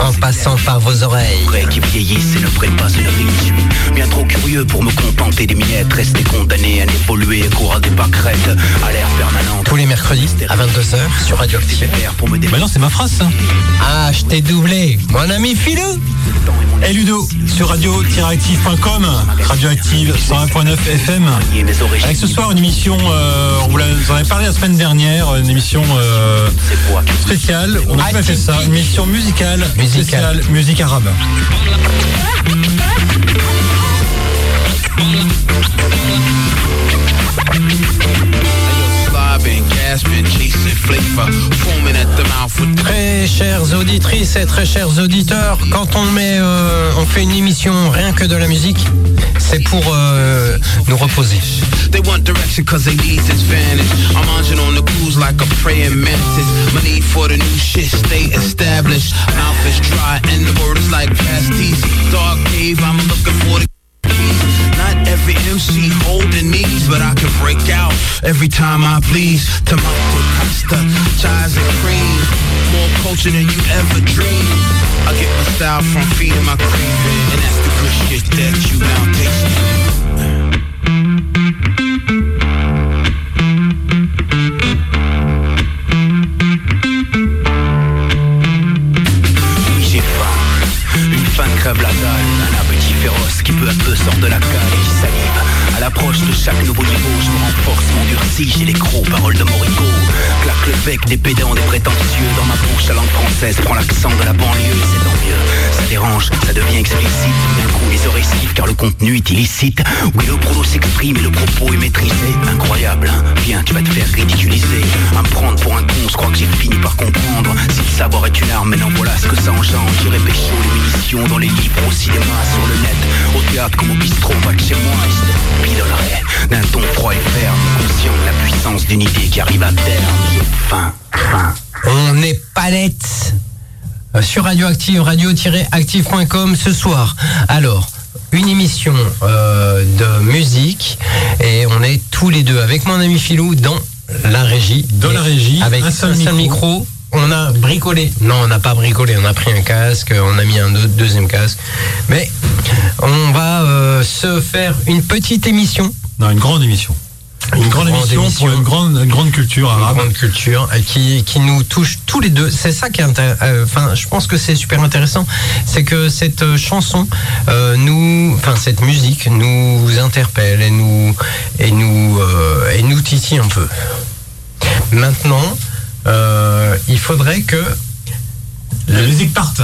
en passant par vos oreilles. Qui vieillissent et ne prennent pas une rime. Bien trop curieux pour me contenter des miettes. Rester condamné à n'évoluer qu'au des pâquerettes. À l'air permanent. Tous les mercredis à 22h sur Radioactive. Pour me Bah non, c'est ma phrase ça. Ah, je t'ai doublé. Mon ami Philou. Et Ludo sur radio-active.com, radioactive 101.9 FM. Avec ce soir une émission, euh, on vous en avez parlé la semaine dernière, une émission euh, spéciale. On a pas fait ça, une émission musicale, spéciale, musique arabe. Très chères auditrices et très chers auditeurs, quand on met, euh, on fait une émission rien que de la musique, c'est pour euh, nous reposer. They want direction cause they needs is vanished. I'm lounging on the cruise like a praying mantis. My need for the new shit stay established. Mouth is dry and the word is like pasties. Dark cave, I'm looking for the. Not every MC holding these, but I can break out every time I please. Tomato pasta, chives and cream. More culture than you ever dreamed. I get my style from feeding my craving, and that's the good shit that you now taste. Un appétit féroce qui peu à peu sort de la cale et qui salive. À l'approche de chaque nouveau niveau, je me renforce, m'endurcis, j'ai les crocs, paroles de Morico. Claque le bec des pédants, des prétentieux. Dans ma bouche, la langue française prend l'accent de la banlieue, c'est tant mieux. Ça dérange, ça devient explicite. D'un coup, les oreilles sifflent car le contenu est illicite. Oui, le prono s'exprime et le propos est maîtrisé. Incroyable, hein Viens, tu vas te faire ridiculiser. À me prendre pour un con, je crois que j'ai fini par comprendre. Si le savoir est une arme, mais non, voilà ce que ça engendre. J'irai pécho les munitions dans les livres, au cinéma, sur le net, au théâtre comme au bistrot, pas que chez moi. Pilolerai d'un ton froid et ferme, conscient de la puissance d'une idée qui arrive à terme. Faim, faim. On n'est pas net Euh, sur Radioactive, radio-active.com ce soir. Alors, une émission euh, de musique et on est tous les deux avec mon ami Philou dans la régie. Dans la régie, avec un seul micro. On a bricolé. Non, on n'a pas bricolé. On a pris un casque, on a mis un deux- deuxième casque. Mais on va euh, se faire une petite émission. Non, une grande émission. Une grande, émission, pour une grande, une grande culture arabe. grande culture euh, qui, qui nous touche tous les deux. C'est ça qui est euh, Enfin, je pense que c'est super intéressant. C'est que cette chanson euh, nous, enfin cette musique nous interpelle et nous et nous euh, et nous titille un peu. Maintenant, il faudrait que la musique parte.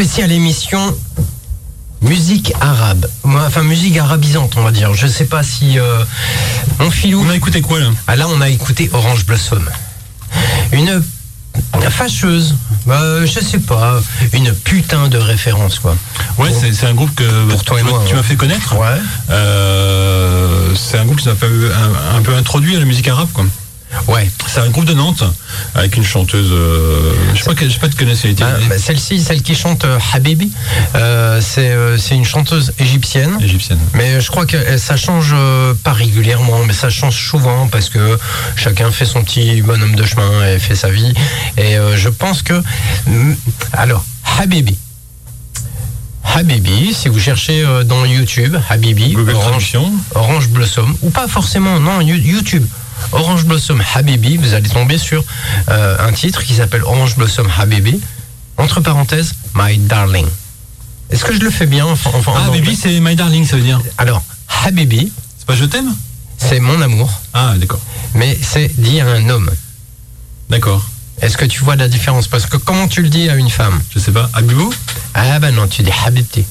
Spéciale émission musique arabe. Enfin, musique arabisante, on va dire. Je sais pas si. Euh, mon filou. On a écouté quoi là? Ah, Là, on a écouté Orange Blossom. Une fâcheuse, bah, je sais pas, une putain de référence quoi. Ouais, c'est un groupe que pour toi et moi, tu m'as fait connaître. Ouais. Euh, c'est un groupe qui m'a un, un, peu introduit à la musique arabe quoi. Ouais. C'est un groupe de Nantes avec une chanteuse. Euh, je sais pas, je sais pas de connaissance. Ah, bah, celle-ci, celle qui chante euh, Habibi, euh, c'est une chanteuse égyptienne. Égyptienne. Mais je crois que ça change pas régulièrement, mais ça change souvent parce que chacun fait son petit bonhomme de chemin et fait sa vie. Et je pense que mm, alors Habibi. Habibi, si vous cherchez dans YouTube, Habibi, Orange, Orange Blossom, ou pas forcément, non, YouTube. Orange Blossom Habibi, vous allez tomber sur euh, un titre qui s'appelle Orange Blossom Habibi, entre parenthèses, My Darling. Est-ce que je le fais bien enfin, Ah, Habibi, c'est My Darling, ça veut dire Alors, Habibi. C'est pas je t'aime? C'est mon amour. Ah, d'accord. Mais c'est dit à un homme. D'accord. Est-ce que tu vois la différence? Parce que comment tu le dis à une femme? Je sais pas. Habibou? Ah, bah non, tu dis Habibti.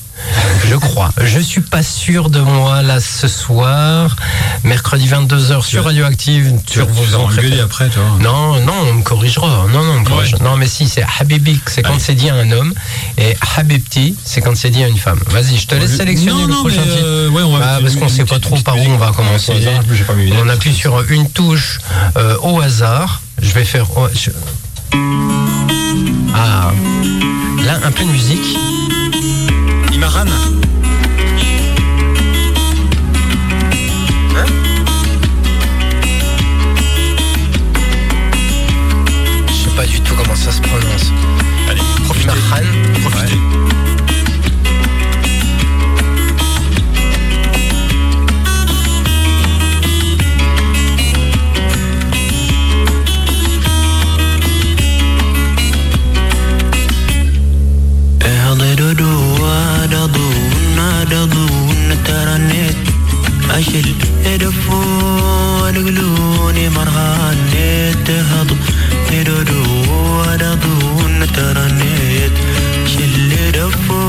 Je crois. Je suis pas sûr de moi là ce soir, mercredi 22h sur Radioactive. Tu vous en après, toi Non, non, on me corrigera. Non, non, non, mais si, c'est Habibi, c'est quand c'est dit à un homme, et Habibti, c'est quand c'est dit à une femme. Vas-y, je te laisse sélectionner le prochain titre. Euh, ouais, bah, parce qu'on sait pas trop par où on va commencer. On appuie sur une touche euh, au hasard. Je vais faire. Ah, là, un peu de musique. Imaran Hein Je sais pas du tout comment ça se prononce. Allez, profitez. Imaran Profitez. دغو نترنت أشل إدفو أدقلوني مرهان نتهض إدودو أدغو نترنت شل إدفو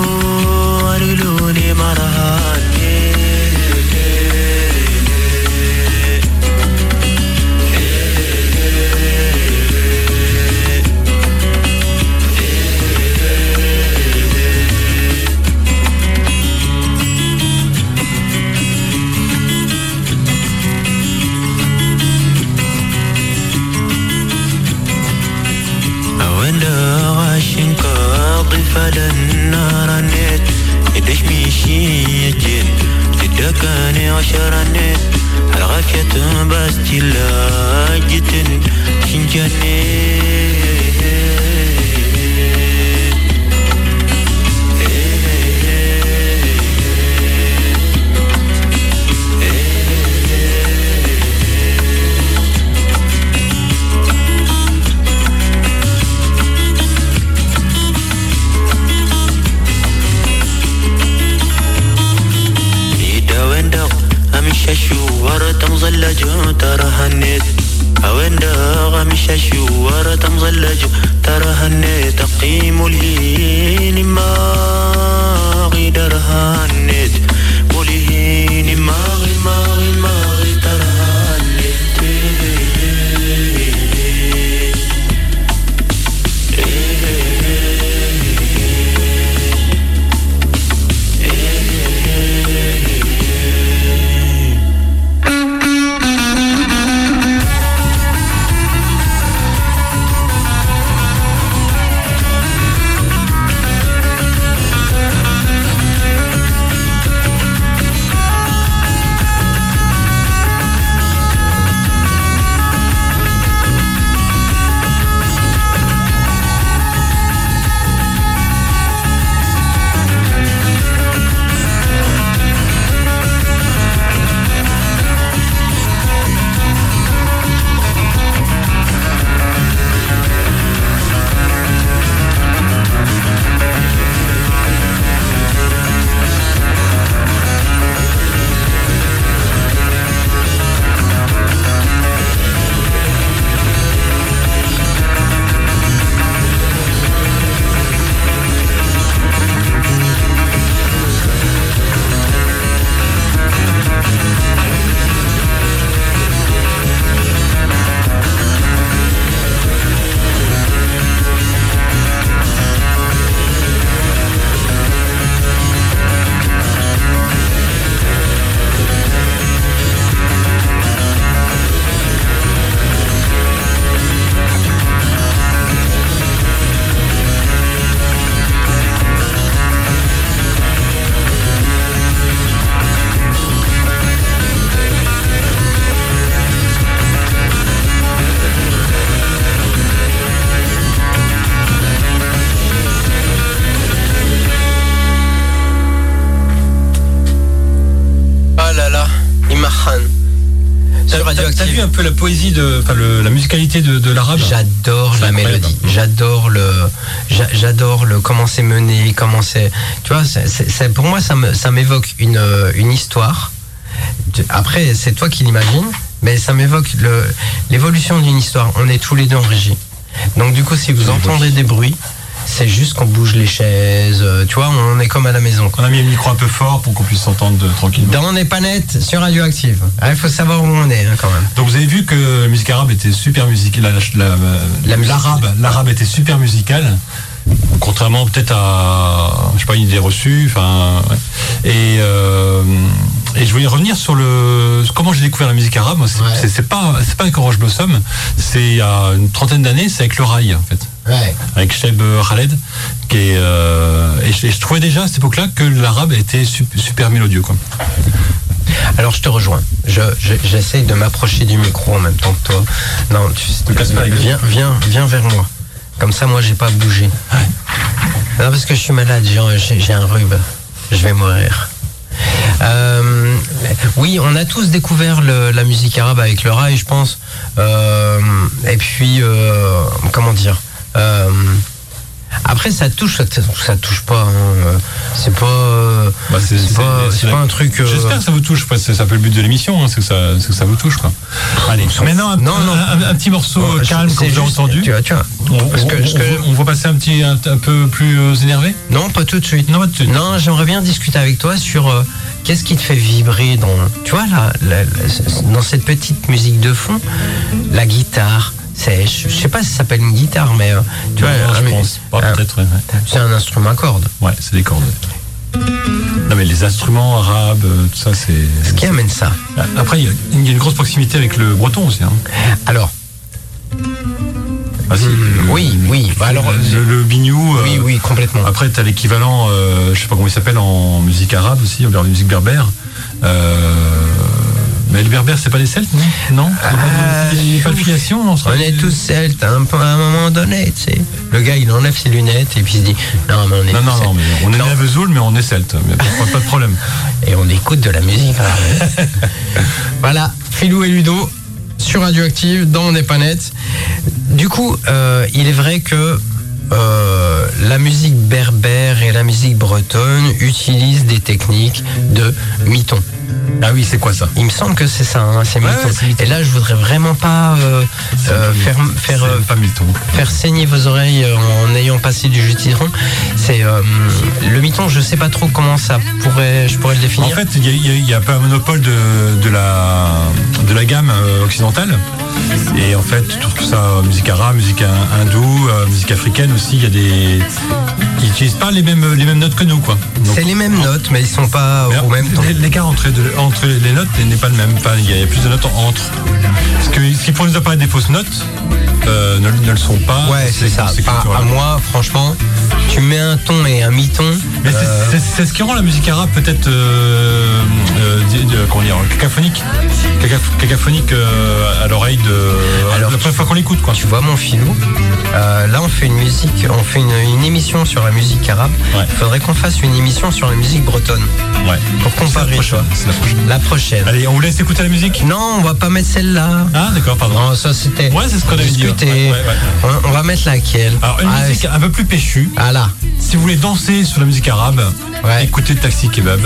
فلنا رنيت يدش ميشي يجين تدكاني عشرانيت الغفية بس تلاجتن شنجانيت Un peu la poésie de, enfin la musicalité de, l'arabe J'adore la mélodie. J'adore le, j'adore le comment c'est mené, comment c'est, tu vois, c'est, pour moi ça me, ça m'évoque une, une histoire. Après, c'est toi qui l'imagines, mais ça m'évoque l'évolution d'une histoire. On est tous les deux en régie. Donc du coup, si vous entendez des bruits, c'est juste qu'on bouge les chaises, euh, tu vois, on est comme à la maison. On a mis le micro un peu fort pour qu'on puisse s'entendre tranquillement. Dans les panettes sur Radioactive. Ah, il faut savoir où on est hein, quand même. Donc vous avez vu que la musique arabe était super musicale, l'arabe, l'arabe était super musical. Contrairement peut-être à, je sais pas, une idée reçue. Enfin, et, euh, et je voulais revenir sur le comment j'ai découvert la musique arabe. C'est pas c'est pas avec Orange Blossom. C'est il y a une trentaine d'années. C'est avec le rail en fait. Avec Sheb Khaled. Qui est, euh, et, je, trouvais déjà à cette époque-là que l'arabe était super, mélodieux. Quoi. Alors je te rejoins. J'essaye de m'approcher du micro en même temps que toi. Non, tu, viens, viens, viens vers moi. Comme ça, moi, j'ai pas bougé. Non, parce que je suis malade, j'ai un rhume. Je vais mourir. Euh, oui, on a tous découvert la musique arabe avec le rail, je pense. Euh, et puis, euh, comment dire? Après, ça touche, ça, touche pas. Hein. C'est pas, bah, c'est pas, un truc. J'espère que ça vous touche. C'est un peu le but de l'émission, hein, c'est que ça, que ça vous touche, quoi. Allez. Maintenant, un, non, non. Un, petit morceau calme comme j'ai entendu. Tu vois, tu vois. On, va passer un petit, un, peu plus énervé. Non, pas tout de suite. Non, non j'aimerais bien discuter avec toi sur qu'est-ce qui te fait vibrer dans, tu vois, là, dans cette petite musique de fond, la guitare. Je sais pas si ça s'appelle une guitare, mais euh, tu vois, je pense. peut-être. C'est un instrument à cordes. Ouais, c'est des cordes. Non mais les instruments arabes, euh, tout ça, c'est. Ce qui amène ça. Après, il y, a une grosse proximité avec le breton aussi. Hein. Alors, ah, hmm, oui, oui. Bah, alors, le, bignou. Oui, euh, oui, complètement. Après, tu as l'équivalent, euh, je sais pas comment il s'appelle en musique arabe aussi, en musique berbère. Euh, mais le berbère, c'est pas des Celtes, non Non Il n'y a pas de filiation On est tous Celtes, hein, à un moment donné, tu sais. Le gars, il enlève ses lunettes et puis il se dit Non, mais on est. Non, non, non, mais on est né à Vesoul, mais on est Celte. pas, de problème. Et on écoute de la musique. voilà, Philou et Ludo, sur Radioactive, dans On n'est pas net. Du coup, euh, il est vrai que euh, la musique la musique bretonne utilisent des techniques de miton. Ah oui, c'est quoi ça? Il me semble que c'est ça, hein, c'est Et là, je voudrais vraiment pas euh, euh, faire faire euh, pas faire saigner vos oreilles en ayant passé du jus de citron. C'est le miton, je sais pas trop comment ça pourrait, je pourrais le définir. En fait, il y, a, un peu un monopole de, la de la gamme occidentale. Et en fait, tout ça, musique arabe, musique hindoue, musique africaine aussi, il y a des. Ils n'utilisent pas les mêmes, les mêmes notes que nous, quoi. C'est les mêmes notes, mais ils sont pas au même temps. L'écart entre entre les notes n'est pas le même. il y, a plus de notes entre. Parce que ce qui pour nous apparaître des fausses notes euh, ne, le sont pas. Ouais, c'est ça. À, moi, franchement, tu mets un ton et un mi-ton. Mais c'est euh, ce qui rend la musique arabe peut-être euh, comment dire, cacaphonique. Cacaphonique à l'oreille de. Alors, la première fois qu'on l'écoute, quoi. Tu vois mon filou Là, on fait une musique, on fait une, émission sur la musique arabe. Il faudrait qu'on fasse une émission sur la musique bretonne. Ouais. Pour comparer. La prochaine. Allez, on vous laisse écouter la musique? Non, on va pas mettre celle-là. Ah, d'accord, pardon. Non, ça c'était. Ouais, c'est ce qu'on a discuté. on, va mettre laquelle? Alors, une ah, musique un peu plus péchue. Ah là. Si vous voulez danser sur la musique arabe, écoutez le Taxi Kebab.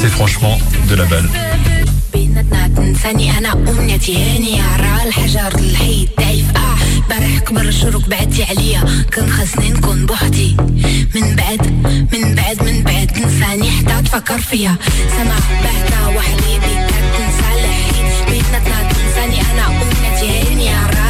C'est franchement de la balle. بيناتنا تنساني أنا امنيتي هاني على الحجر الحيط ضعيف آه برح كبر الشروق بعدتي عليا. كنت خاصني نكون بوحدي. من بعد من بعد من بعد تنساني حتى تفكر فيا. سما بعدا وحبيبي تنسى الحيط بيناتنا تنساني أنا امنيتي هاني على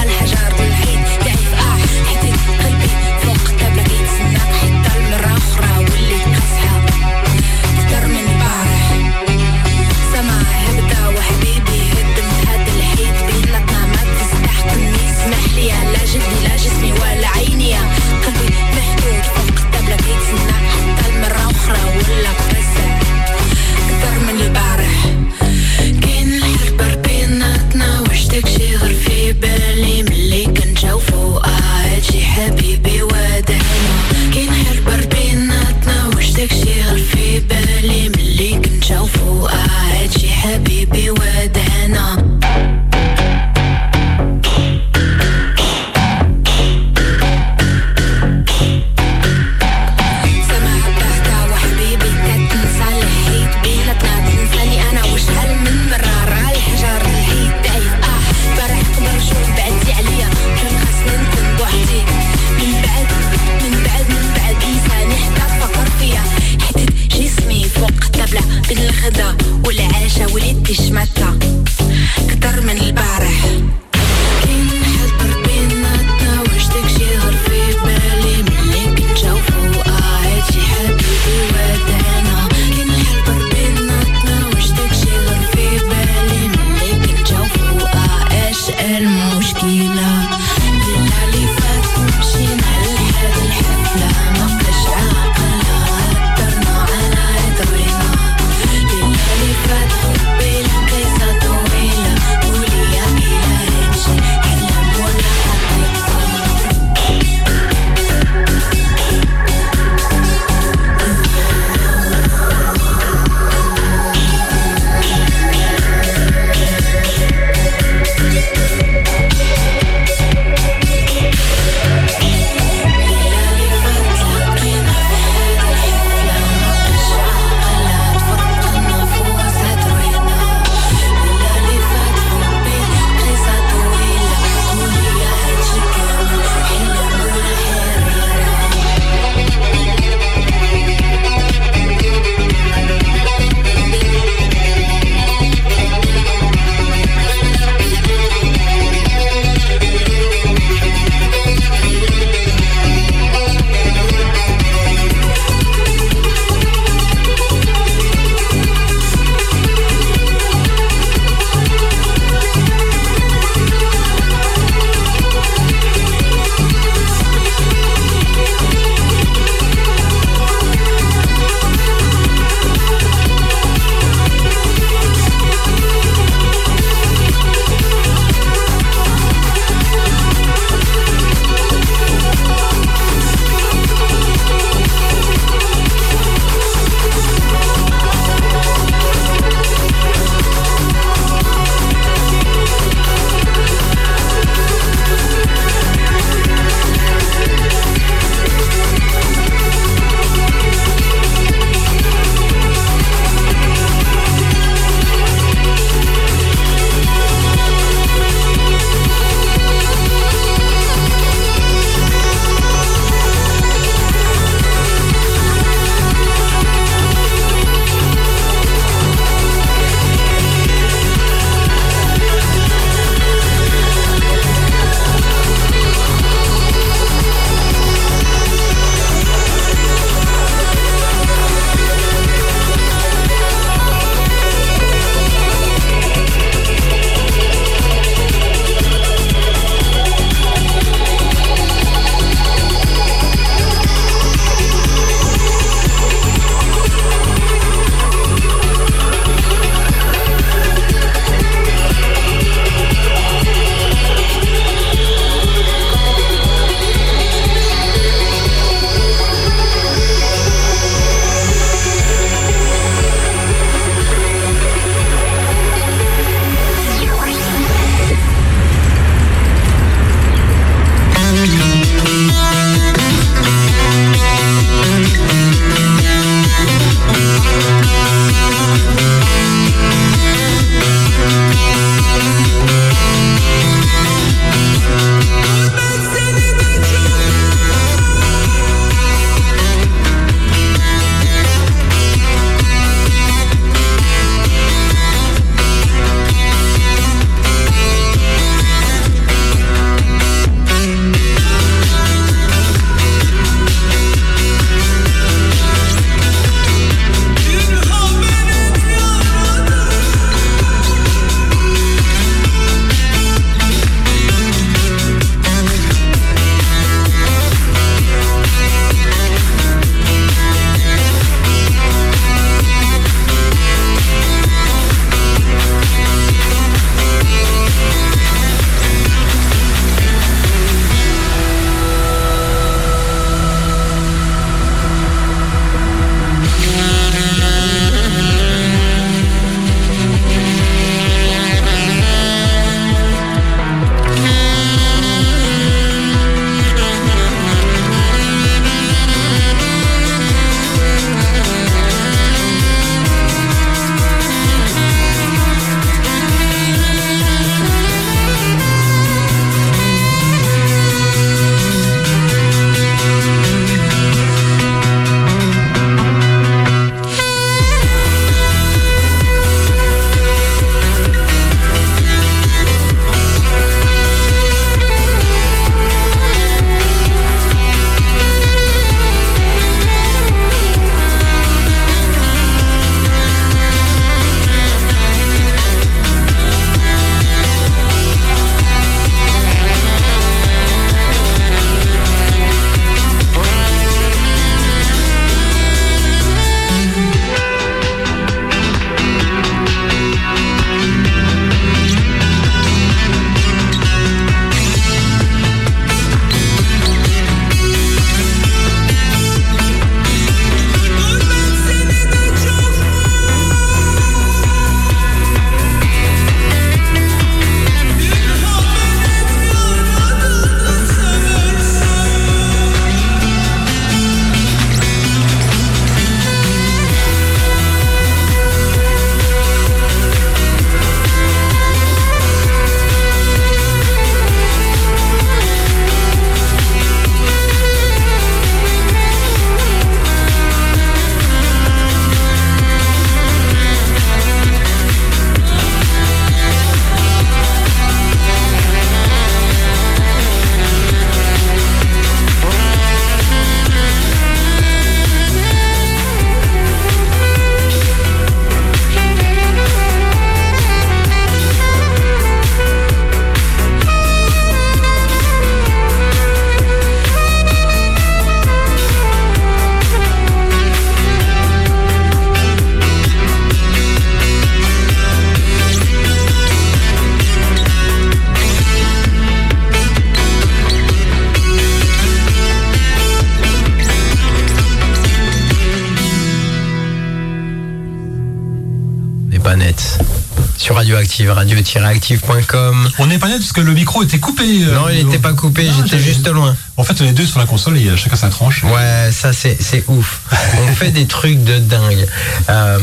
radio-active.com. On n'est pas net parce que le micro était coupé. euh, Non, il n'était pas coupé, j'étais juste loin. En fait, on est deux sur la console et euh, chacun sa tranche. Ouais, ça c'est c'est ouf. On fait des trucs de dingue. Euh,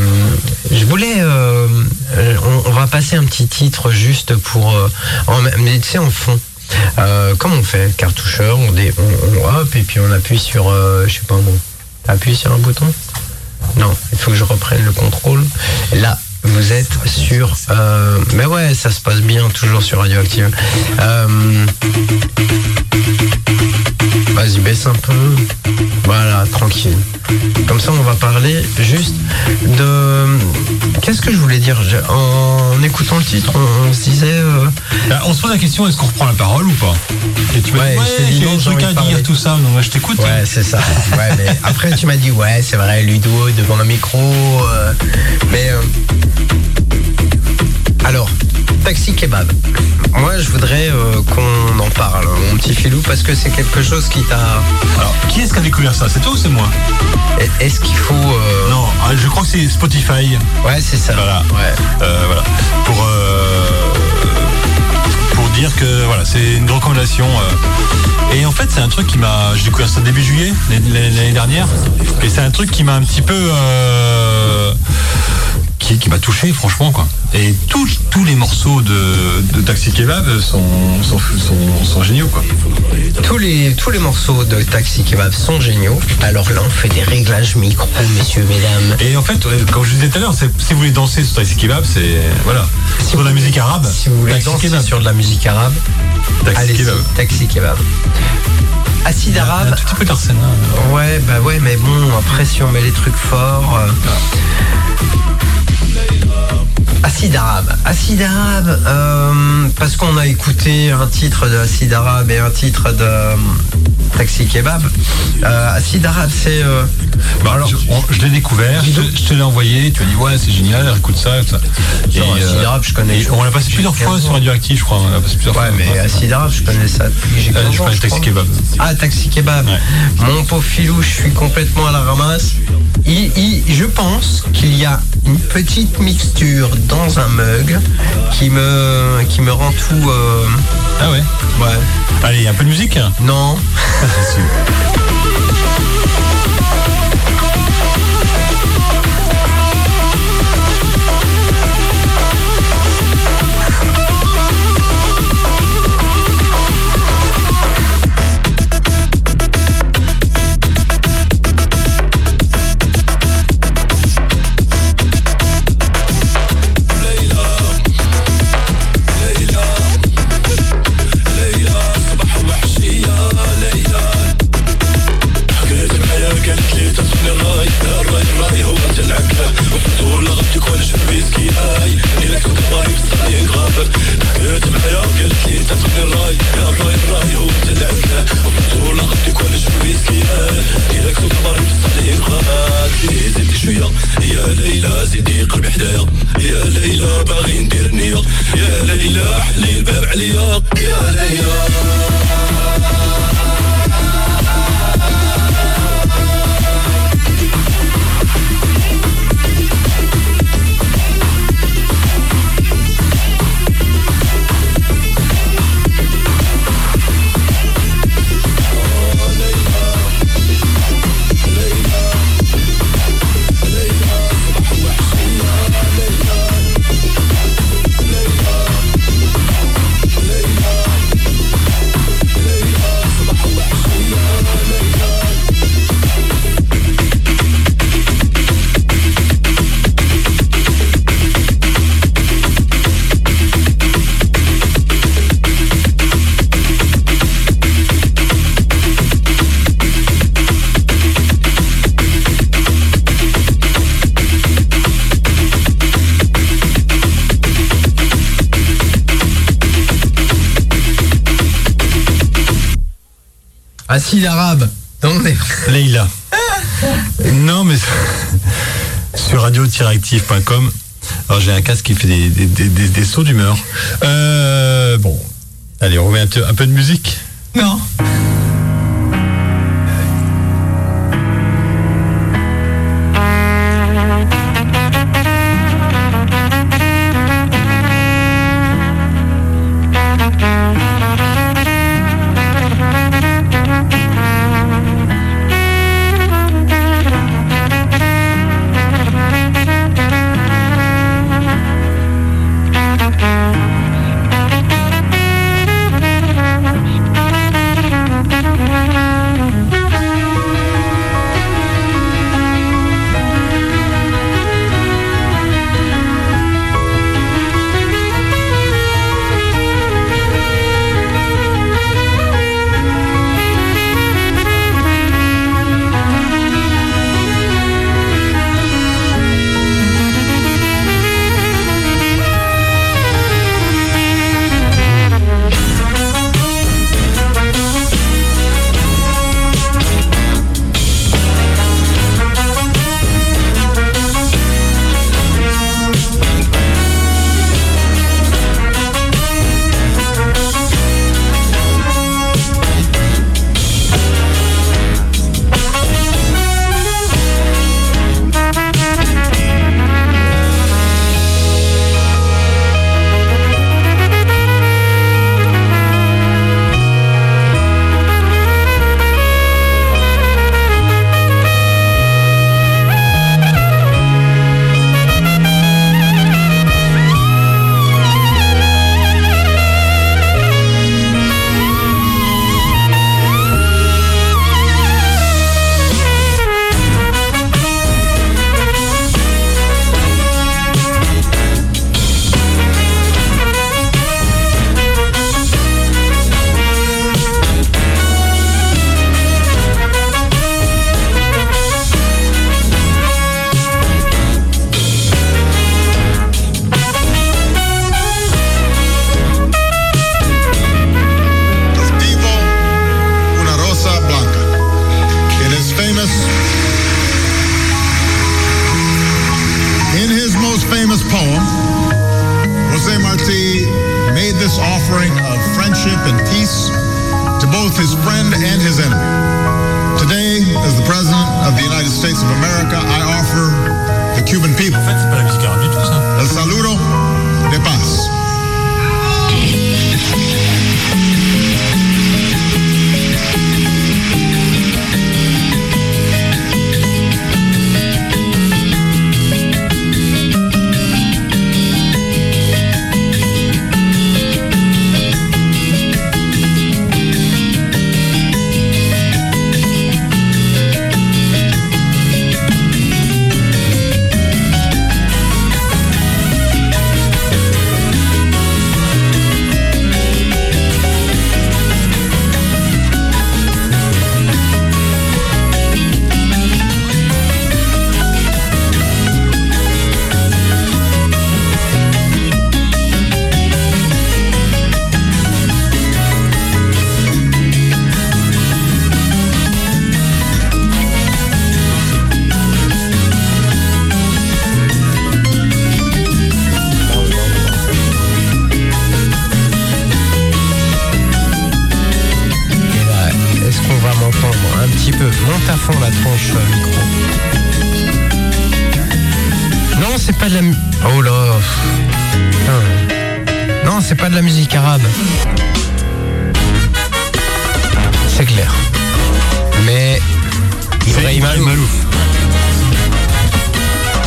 je voulais, euh, on, on va passer un petit titre juste pour, en, mais tu sais en fond. Euh, comme on fait cartoucheur, on, dé, on, on- hop et puis on appuie sur, euh, je sais pas bon, appuie sur un bouton? Non, il faut que je reprenne le contrôle. Là, vous êtes sur. euh, mais ouais, ça se passe bien toujours sur Radioactive. Euh, Vas-y, baisse un peu. Voilà, tranquille. Comme ça, on va parler juste de. Qu'est-ce que je voulais dire? En écoutant le titre, on, on se disait. euh, Bah, on se pose la question est-ce qu'on reprend la parole ou pas? Et tu m'as Ouais, dit, ouais, j'ai des trucs à dire, tout ça. Donc, je t'écoute. Ouais, c'est ça. Ouais, mais après, tu m'as dit, ouais, c'est vrai, Ludo, devant le micro. euh, mais. euh, alors, taxi kebab. Moi, je voudrais euh, qu'on en parle, mon petit filou, parce que c'est quelque chose qui t'a. Alors, qui est-ce qui a découvert ça? C'est toi ou c'est moi? Est-ce qu'il faut. euh, Non, ah, je crois que c'est Spotify. Ouais, c'est ça. Voilà. Ouais. Euh, voilà. Pour, pour dire que voilà, c'est une recommandation. Et en fait, c'est un truc qui m'a. J'ai découvert ça début juillet, l'année dernière. Et c'est un truc qui m'a un petit peu. Euh, qui, qui m'a touché, franchement, quoi. Et tous, tous les morceaux de, de Taxi Kebab sont, sont, sont, sont géniaux, quoi. Tous les, tous les morceaux de Taxi Kebab sont géniaux. Alors là, on fait des réglages micro, messieurs, mesdames. Et en fait, ouais, comme je disais tout à l'heure, c'est- si vous voulez danser sur Taxi Kebab, c'est. Voilà. Sur de la musique arabe. Si vous voulez Taxi danser Kebab. sur de la musique arabe, Taxi Kebab. Taxi Kebab. Acide Un arabe, tout petit peu d'Arsène. hein. ouais, bah ouais, mais bon, après, si on met les trucs forts. euh, Acide arabe. Acide arabe, euh, parce qu'on a écouté un titre de Acide arabe et un titre de euh, Taxi Kebab. Euh, Acide arabe, c'est. Bah alors, je, l'ai découvert, je, te- je te l'ai envoyé, tu m'as dit ouais c'est génial, écoute ça. ça. Et, Acide Arabe, je connais. on l'a passé plusieurs fois sur Radioactive, je crois. On l'a passé plusieurs Ouais, fois. mais Acide arabe, je connais ça depuis que j'ai 15 je crois. Taxi Kebab. Ah, Taxi Kebab. Ouais. Mon pauvre filou, je suis complètement à la ramasse. Il- il- je pense qu'il y a une petite mixture dans un mug qui me, qui me rend tout. euh, Ah ouais. ouais. Allez, un peu de musique. Non. Arabe. Non, mais- Leïla. non, mais sur radio-active.com. Alors j'ai un casque qui fait des, des, des, des- des sauts d'humeur. Euh, bon, allez, on remet un peu, un peu de musique. Non.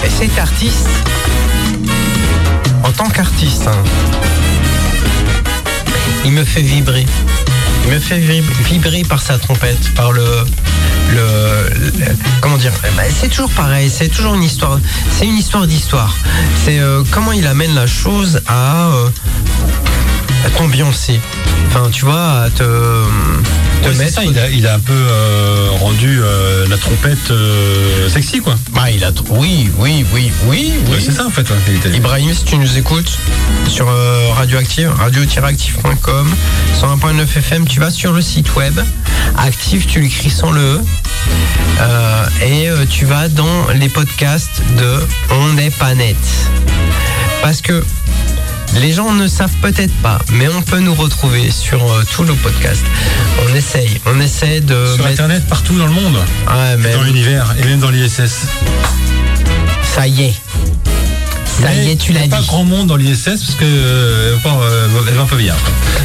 Et cet artiste, en tant qu'artiste, hein, il me fait vibrer. Il me fait vib- vibrer par sa trompette, par le. le, le- comment dire Eh ben, C'est toujours pareil, c'est toujours une histoire. C'est une histoire d'histoire. C'est euh, comment il amène la chose à, euh, à t'ambiancer. Enfin, tu vois, à te, Ouais, ça, il a, il a un peu euh, rendu euh, la trompette euh, sexy, quoi. Bah, il a. Oui, oui, oui, oui, oui. c'est ça, en fait. hein, Ibrahim, si tu nous écoutes sur Radioactive, radio-active.com, 101.9 FM, tu vas sur le site web, active, tu l'écris sans le E, et tu vas dans les podcasts de On n'est pas net. Parce que les gens ne savent peut-être pas, mais on peut nous retrouver sur euh, tous nos podcasts. On essaye, on essaie de Sur mettre- Internet, partout dans le monde. Ouais, mais Dans l'univers et même dans l'ISS. ça y est. Ça y est, tu il y a l'as pas dit. grand monde dans l'ISS parce que euh, elle va pas, euh, elle va pas bien.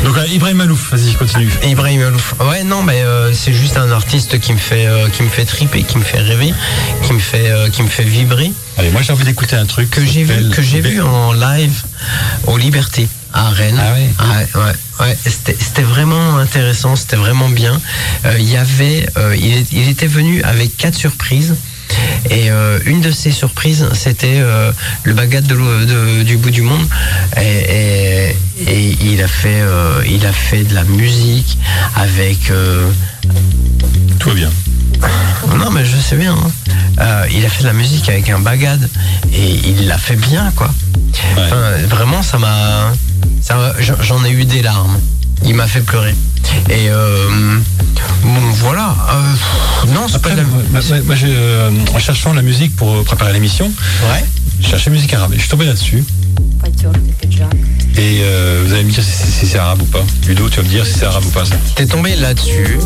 Donc euh, Ibrahim Malouf, vas-y, continue. Ibrahim Alouf. Ouais, non, mais euh, c'est juste un artiste qui me fait, euh, qui me fait triper, qui me fait rêver, qui me fait, euh, qui me fait vibrer, Allez, moi j'ai envie d'écouter un truc que j'ai vu, que j'ai vu en live au Liberté à Rennes. Ah ouais. ouais, ouais, ouais. C'était, vraiment intéressant, c'était vraiment bien. Il y avait, il était venu avec quatre surprises. Et euh, une de ces surprises, c'était euh, le bagat de, de- du bout du monde. Et, et- et il a fait, euh, il a fait de la musique avec. Tout va bien. non, mais je sais bien. hein. Il a fait de la musique avec un bagad et il l'a fait bien, quoi. Ouais. Enfin, vraiment, ça m'a. ça m'a- j'en- J'en ai eu des larmes. Il m'a fait pleurer. Et euh, bon, voilà. Euh, non, c'est Après, pas de la. moi, moi, moi, j'ai, euh, en cherchant la musique pour préparer l'émission, Ouais. j'ai cherché musique arabe. Et je suis tombé là-dessus. Et euh, vous allez me dire si, si- si c'est arabe ou pas. Ludo, tu vas me dire si c'est arabe ou pas. ça. T'es tombé là-dessus.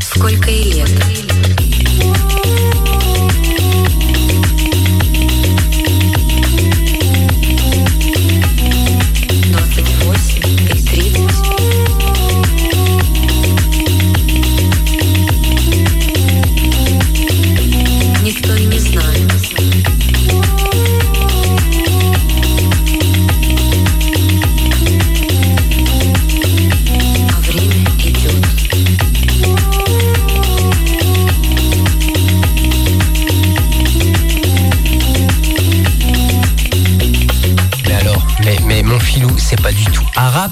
Сколько и лет?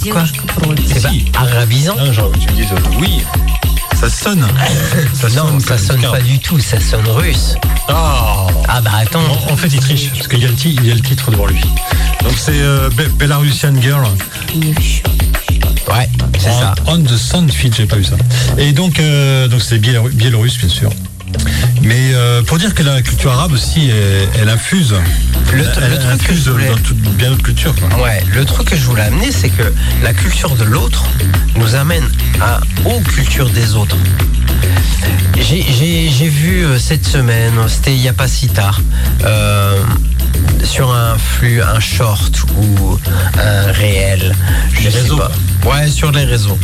quoi. C'est pas eh ben, arabisant. Genre, tu me dises, oui. Ça sonne. Non, sonne ça sonne pas du tout, ça sonne russe. Ah, ah bah attends. En, fait, il triche, parce qu'il y, a le titre devant lui. Donc c'est euh, Belarusian Girl. Ouais, c'est ah, ça. On the Sound j'ai pas vu ça. Et donc, euh, donc c'est Biélorusse, bien sûr. Mais euh, pour dire que la culture arabe aussi, elle, elle infuse. Le- elle, le elle truc infuse voulais- dans toute, bien d'autres cultures. Quoi. Ouais, le truc que je voulais amener, c'est que la culture de l'autre nous amène à, aux cultures des autres. J'ai- vu euh, cette semaine, c'était il n'y a pas si tard, euh, sur un flux, un short ou un réel, je Les sais réseaux, pas. Ouais, sur les réseaux.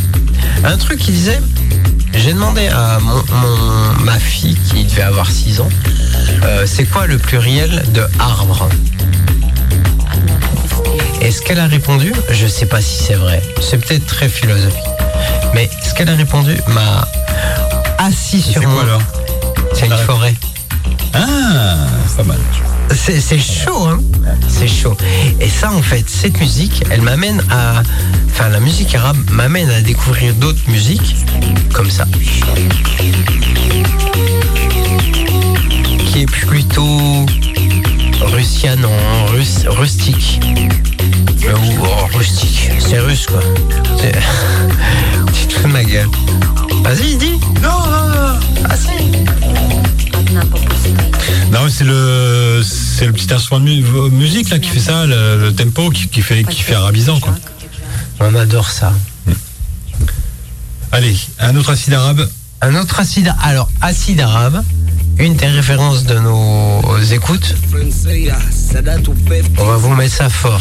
Un truc qui disait, j'ai demandé à mon, mon- ma fille qui devait avoir 6 ans, euh, c'est quoi le pluriel de arbre? Et ce qu'elle a répondu, je sais pas si c'est vrai, c'est peut-être très philosophique, mais ce qu'elle a répondu? M'a assis C'est sur quoi moi. alors? C'est une forêt. Ah, pas mal. C'est chaud, hein C'est chaud. Et ça, en fait, cette musique, elle m'amène à... Enfin, la musique arabe m'amène à découvrir d'autres musiques, comme ça. Qui est plutôt russian, non, rus- rustique. Euh, ou oh, rustique, c'est russe, quoi. C'est- tu te fous de ma gueule. Vas-y, dis. Non, non, non. Ah, si. Non, mais c'est le, c'est le petit instrument de mu- musique là qui fait ça, le, le tempo qui, qui fait, qui fait arabisant quoi. On adore ça. Allez, un autre acide arabe. Un autre acide, alors acide arabe, une des références de nos écoutes. On va vous mettre ça fort.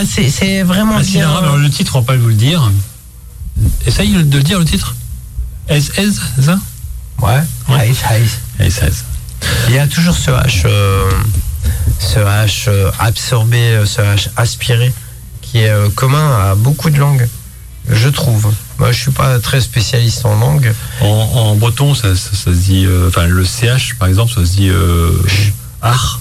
Ah, c'est vraiment Ah, bien. alors, le titre, on va pas vous le dire. Essaye de le dire, le titre S, S, c'est ça Ouais, Ouais. Ice, Ice. S, S. Il y a toujours ce H, euh, ce H euh, absorbé, euh, ce H aspiré, qui est euh, commun à beaucoup de langues, je trouve. Moi, je suis pas très spécialiste en langue. En, en breton, ça, ça- ça se dit. euh, Enfin, le CH, par exemple, ça se dit. Euh, ar.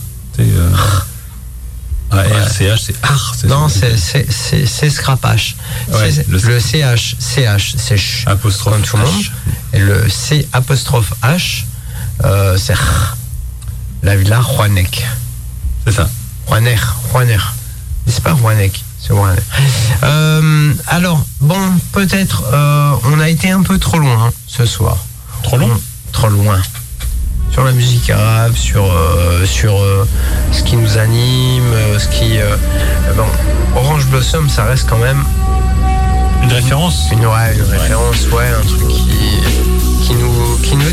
Euh, A-R-C-H, c'est ar. Non, c'est scrapage. Ouais, le- le, CH, CH, c'est ch, Apostrophe comme tout le monde. Et le C apostrophe H, euh, c'est r. La villa Juanek. C'est ça. Juaner, Juaner. C'est pas Juanek. Euh, alors, bon, peut-être euh, on a été un peu trop loin hein, ce soir. Trop long On- Trop loin. Sur la musique arabe, sur, euh, sur euh, ce qui nous anime, euh, ce qui. bon, Orange Blossom, ça reste quand même Une référence une, ouais, une référence, ouais, un truc qui,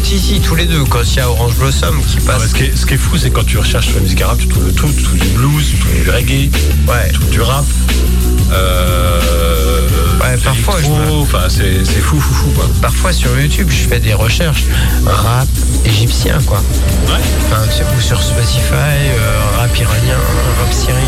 nous titille tous les deux quand il y a Orange Blossom qui passe. ce, qui est, ce qui est fou, c'est quand tu recherches sur la musique arabe, tu trouves tout. Tu trouves du blues, tu trouves du reggae, Ouais. tu trouves du rap. Euh, Ouais, parfois, je Enfin, c'est c'est fou, fou, fou, quoi. Parfois sur YouTube, je fais des recherches rap égyptien, quoi. Ouais. Enfin, ou sur Spotify, euh, rap iranien, rap syrien.